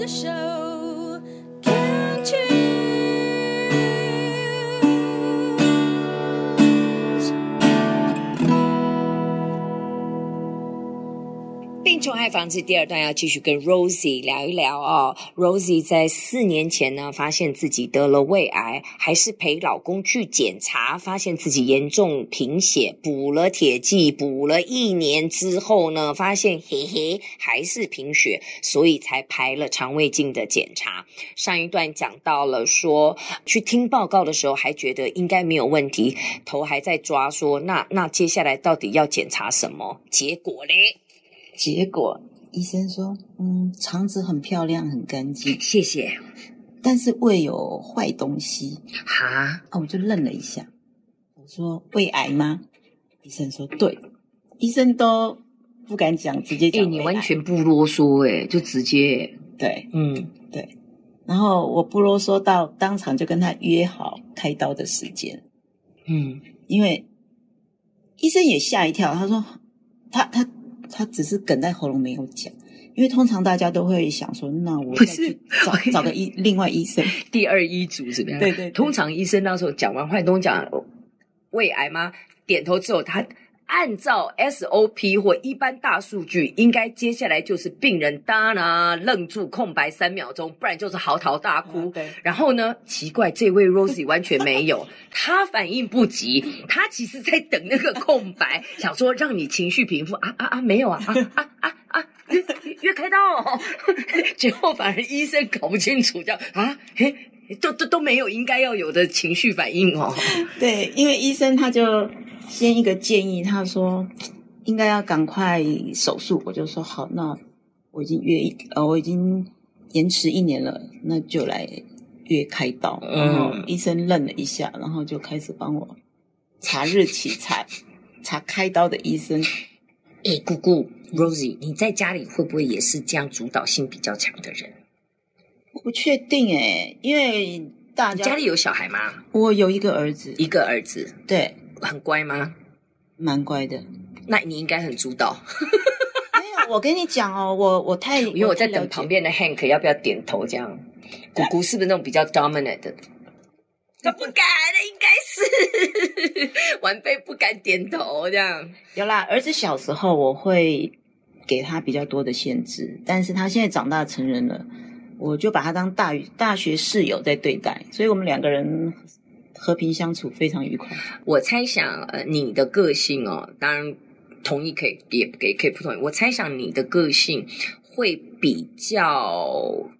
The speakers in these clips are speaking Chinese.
the show. 害防治第二段要继续跟 Rosie 聊一聊哦。Rosie 在四年前呢，发现自己得了胃癌，还是陪老公去检查，发现自己严重贫血，补了铁剂，补了一年之后呢，发现嘿嘿还是贫血，所以才排了肠胃镜的检查。上一段讲到了说，去听报告的时候还觉得应该没有问题，头还在抓说，那那接下来到底要检查什么？结果嘞？结果医生说，嗯，肠子很漂亮，很干净，谢谢。但是胃有坏东西。哈，啊，我就愣了一下。我说胃癌吗？医生说对。医生都不敢讲，直接讲。欸，你完全不啰嗦，欸，就直接。对，嗯，对。然后我不啰嗦到当场就跟他约好开刀的时间。嗯，因为医生也吓一跳，他说他他。他只是梗在喉咙没有讲，因为通常大家都会想说，那我不是找找个医另外医生，第二医嘱怎么样？对，对对，通常医生那时候讲完，坏东讲胃癌吗？点头之后他。按照 SOP 或一般大数据，应该接下来就是病人当然愣住空白三秒钟，不然就是嚎啕大哭。对。然后呢，奇怪，这位 Rosie 完全没有，他反应不急，他其实在等那个空白，想说让你情绪平复啊啊啊，没有啊啊啊啊啊，约约开刀哦，结果反而医生搞不清楚，叫啊嘿，都都都没有应该要有的情绪反应哦。对，因为医生他就。先一个建议，他说应该要赶快手术，我就说好，那我已经约一呃，我已经延迟一年了，那就来约开刀。然后医生愣了一下，然后就开始帮我查日期，查 查开刀的医生。哎，姑姑 Rosie，你在家里会不会也是这样主导性比较强的人？我不确定哎，因为大家家里有小孩吗？我有一个儿子，一个儿子，对。很乖吗？蛮乖的。那你应该很主导。没有，我跟你讲哦，我我太 因为我在等旁边的 Hank 要不要点头这样。姑姑是不是那种比较 dominant 的？他不敢的，应该是 晚辈不敢点头这样。有啦，儿子小时候我会给他比较多的限制，但是他现在长大成人了，我就把他当大大学室友在对待，所以我们两个人。和平相处非常愉快。我猜想，呃，你的个性哦，当然同意可以，也可以可以不同意。我猜想你的个性会比较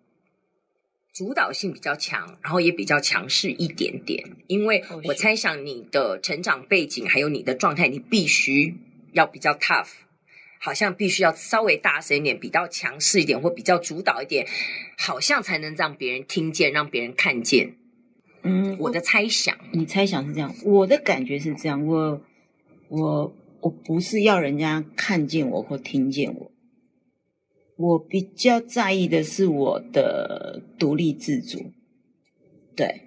主导性比较强，然后也比较强势一点点。因为我猜想你的成长背景还有你的状态，你必须要比较 tough，好像必须要稍微大声一点，比较强势一点，或比较主导一点，好像才能让别人听见，让别人看见。嗯，我的猜想，你猜想是这样，我的感觉是这样。我我我不是要人家看见我或听见我，我比较在意的是我的独立自主。对，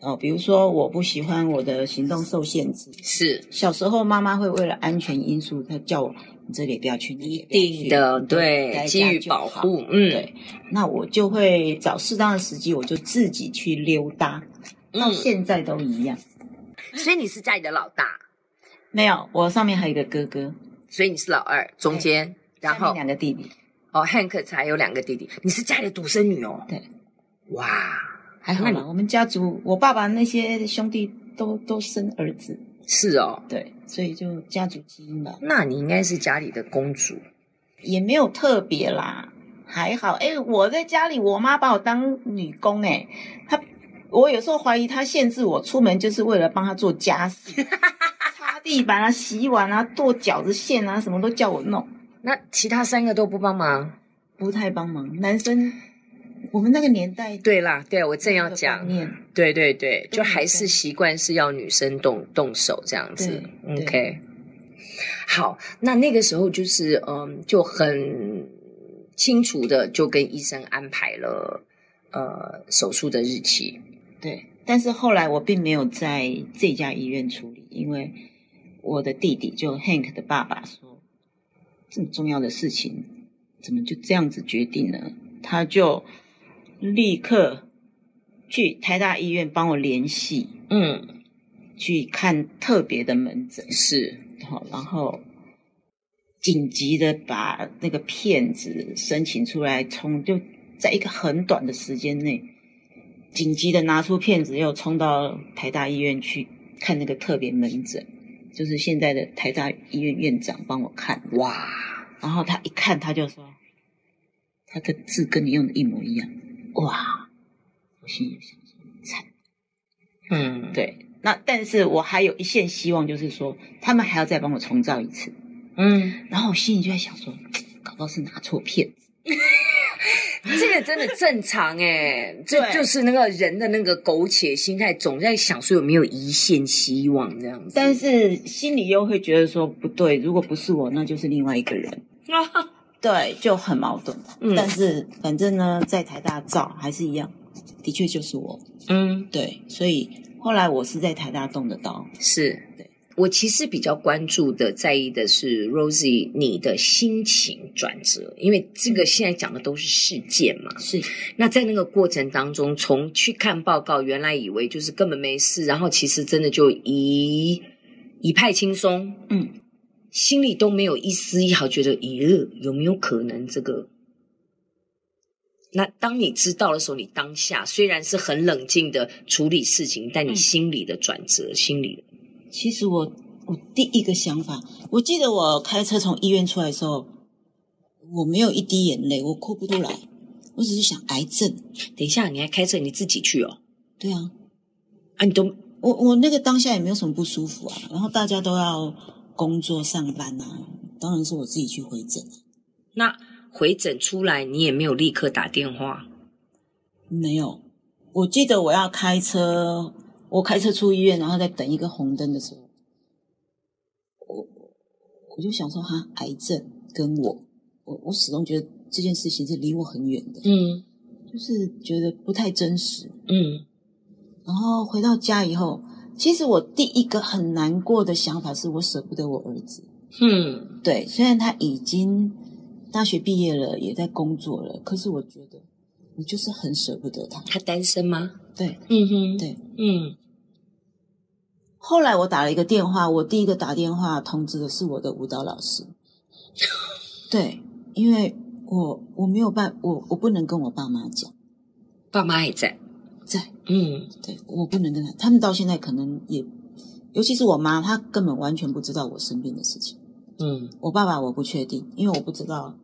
哦，比如说我不喜欢我的行动受限制，是小时候妈妈会为了安全因素，她叫我你这里不要去，那里不要去，一定的，对，基于保护，嗯，对，那我就会找适当的时机，我就自己去溜达。到现在都一样，所以你是家里的老大？没有，我上面还有一个哥哥，所以你是老二，中间，然后两个弟弟。哦，Hank 才有两个弟弟，你是家里的独生女哦。对，哇，还好嘛。我们家族，我爸爸那些兄弟都都生儿子。是哦，对，所以就家族基因吧。那你应该是家里的公主，也没有特别啦，还好。哎，我在家里，我妈把我当女工，哎，她。我有时候怀疑她限制我出门，就是为了帮她做家事，擦地板啊、洗碗啊、剁饺子馅啊，什么都叫我弄。那其他三个都不帮忙？不太帮忙。男生，我们那个年代，对啦，对我正要讲，对对对，就还是习惯是要女生动动手这样子。OK，好，那那个时候就是嗯，就很清楚的就跟医生安排了呃手术的日期。对，但是后来我并没有在这家医院处理，因为我的弟弟就 Hank 的爸爸说，这么重要的事情怎么就这样子决定呢？他就立刻去台大医院帮我联系，嗯，去看特别的门诊，是，好，然后紧急的把那个片子申请出来，冲就在一个很短的时间内，紧急的拿出片子，又冲到台大医院去看那个特别门诊，就是现在的台大医院院长帮我看，哇，然后他一看他就说，他的字跟你用的一模一样，哇，我心里想说，惨，嗯，对。那但是我还有一线希望，就是说他们还要再帮我重造一次，嗯，然后我心里就在想说，搞不好是拿错片子，这个真的正常哎，这就是那个人的那个苟且心态，总在想说有没有一线希望这样子，但是心里又会觉得说不对，如果不是我，那就是另外一个人，啊，对，就很矛盾。嗯。但是反正呢，在台大照还是一样，的确就是我，嗯，对，所以后来我是在台大动的刀，是对。我其实比较关注的、在意的是 Rosie 你的心情转折，因为这个现在讲的都是事件嘛。是。那在那个过程当中，从去看报告，原来以为就是根本没事，然后其实真的就一一派轻松，嗯，心里都没有一丝一毫觉得，咦，有没有可能这个？那当你知道的时候，你当下虽然是很冷静的处理事情，但你心里的转折，心里的其实我我第一个想法，我记得我开车从医院出来的时候，我没有一滴眼泪，我哭不出来，我只是想癌症。等一下，你还开车，你自己去哦？对啊，啊，你都我我那个当下也没有什么不舒服啊，然后大家都要工作上班啊，当然是我自己去回诊。那回诊出来，你也没有立刻打电话？没有，我记得我要开车，我开车出医院，然后在等一个红灯的时候，我我就想说，哈，癌症跟我，我我始终觉得这件事情是离我很远的，嗯就是觉得不太真实。嗯然后回到家以后，其实我第一个很难过的想法是我舍不得我儿子。嗯，对，虽然他已经大学毕业了，也在工作了，可是我觉得我就是很舍不得他。他单身吗？对嗯哼，对。嗯后来我打了一个电话，我第一个打电话通知的是我的舞蹈老师。对，因为我我没有办，我我不能跟我爸妈讲，爸妈也在。在，嗯对我不能跟他，他们到现在可能也，尤其是我妈，她根本完全不知道我生病的事情。嗯我爸爸我不确定，因为我不知道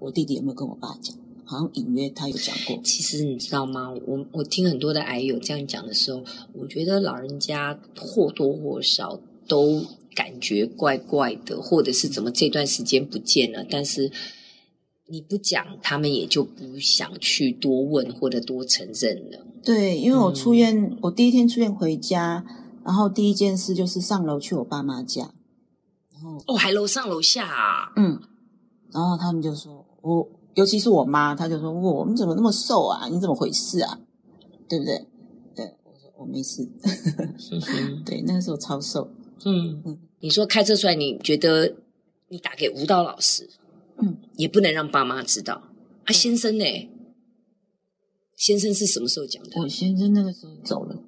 我弟弟有没有跟我爸讲，好像隐约他有讲过。其实你知道吗？我我听很多的癌友这样讲的时候，我觉得老人家或多或少都感觉怪怪的，或者是怎么这段时间不见了，但是你不讲，他们也就不想去多问或者多承认了。对，因为我出院，我第一天出院回家，然后第一件事就是上楼去我爸妈家，然后哦，还楼上楼下啊？嗯，然后他们就说我，尤其是我妈，她就说我你怎么那么瘦啊？你怎么回事啊？对不对？对，我说我没事。对，那个时候超瘦。嗯，你说开车出来，你觉得你打给舞蹈老师，嗯，也不能让爸妈知道啊。先生呢？先生是什么时候讲的？我先生那个时候走了。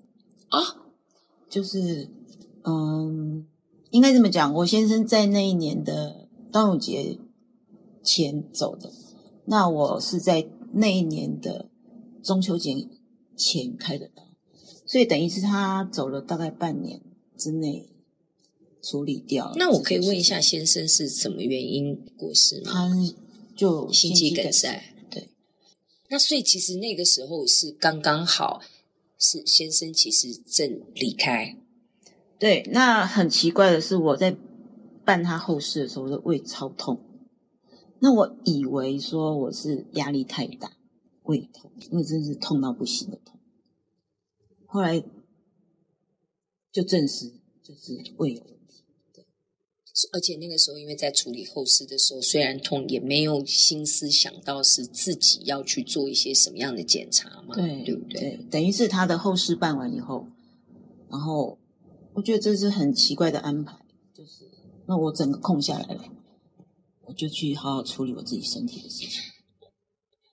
啊，就是，嗯，应该这么讲，我先生在那一年的端午节前走的，那我是在那一年的中秋节前开的刀，所以等于是他走了大概半年之内处理掉。那我可以问一下，先生是什么原因过世吗？他就心肌梗塞。那所以其实那个时候是刚刚好，是先生其实正离开。对，那很奇怪的是，我在办他后事的时候，我的胃超痛。那我以为说我是压力太大，胃痛，因为真是痛到不行的痛。后来就证实就是胃有问题。而且那个时候，因为在处理后事的时候，虽然痛，也没有心思想到是自己要去做一些什么样的检查嘛，对，对不对？对，等于是他的后事办完以后，然后我觉得这是很奇怪的安排，就是那我整个空下来了，我就去好好处理我自己身体的事情。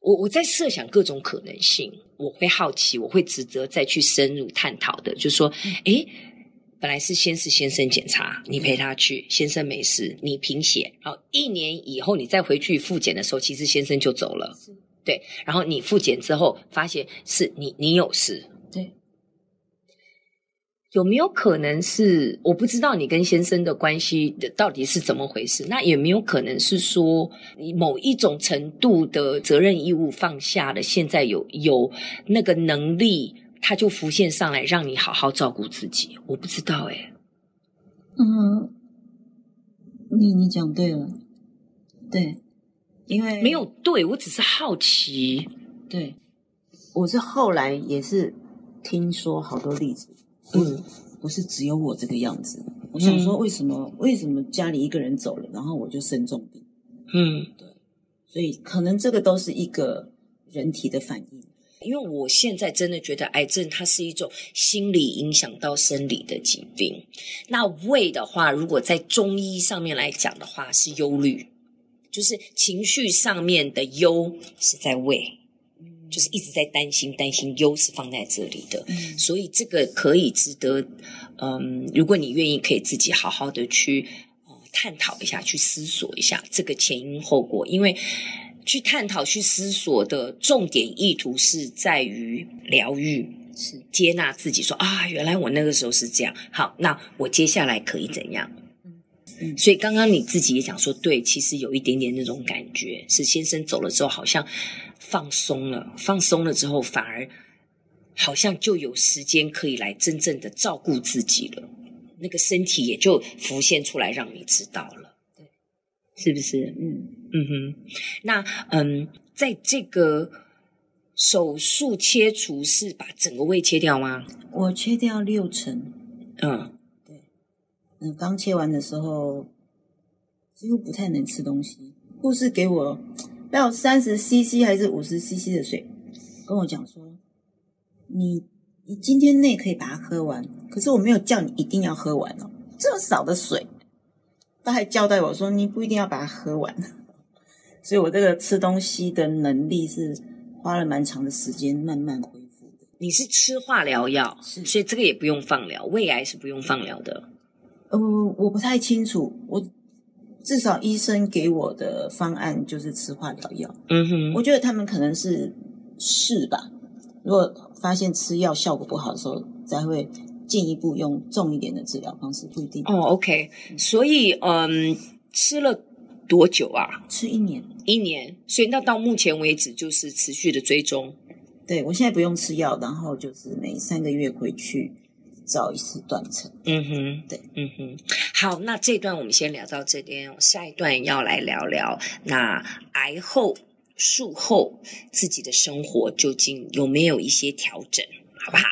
我我在设想各种可能性，我会好奇，我会值得再去深入探讨的，就是说，诶，本来是先是先生检查，你陪他去，先生没事，你贫血，然后一年以后你再回去复检的时候，其实先生就走了，对，然后你复检之后发现是你你有事。对有没有可能是我不知道你跟先生的关系的到底是怎么回事？那有没有可能是说某一种程度的责任义务放下了，现在有有那个能力，他就浮现上来，让你好好照顾自己？我不知道哎、欸。嗯，你你讲对了，对，因为没有对，我只是好奇。对，我是后来也是听说好多例子。嗯，不是只有我这个样子。我想说，为什么、嗯、为什么家里一个人走了，然后我就生重病？嗯，对，所以可能这个都是一个人体的反应。因为我现在真的觉得癌症它是一种心理影响到生理的疾病。那胃的话，如果在中医上面来讲的话，是忧虑，就是情绪上面的忧是在胃。就是一直在担心，担心忧是放在这里的，嗯，所以这个可以值得，嗯，如果你愿意，可以自己好好的去呃探讨一下，去思索一下这个前因后果，因为去探讨、去思索的重点意图是在于疗愈，是接纳自己说，说啊，原来我那个时候是这样，好，那我接下来可以怎样？嗯嗯，所以刚刚你自己也讲说，对，其实有一点点那种感觉，是先生走了之后，好像。放松了，放松了之后，反而好像就有时间可以来真正的照顾自己了。那个身体也就浮现出来，让你知道了，对，是不是？嗯嗯哼。那嗯，在这个手术切除是把整个胃切掉吗？我切掉六成。嗯，对。嗯，刚切完的时候几乎不太能吃东西，护士给我。要三十 CC 还是五十 CC 的水，跟我讲说，你你今天内可以把它喝完，可是我没有叫你一定要喝完哦，这么少的水，他还交代我说你不一定要把它喝完，所以我这个吃东西的能力是花了蛮长的时间慢慢恢复的。你是吃化疗药，是，所以这个也不用放疗，胃癌是不用放疗的。呃，我不太清楚，我。至少医生给我的方案就是吃化疗药。嗯哼，我觉得他们可能是试吧。如果发现吃药效果不好的时候，才会进一步用重一点的治疗方式，不一定。哦，OK。所以，嗯，吃了多久啊？吃一年。一年。所以，那到目前为止就是持续的追踪。对，我现在不用吃药，然后就是每三个月回去。找一次断层，嗯哼，对，嗯哼，好，那这段我们先聊到这边，下一段要来聊聊那癌后术后自己的生活究竟有没有一些调整，好不好？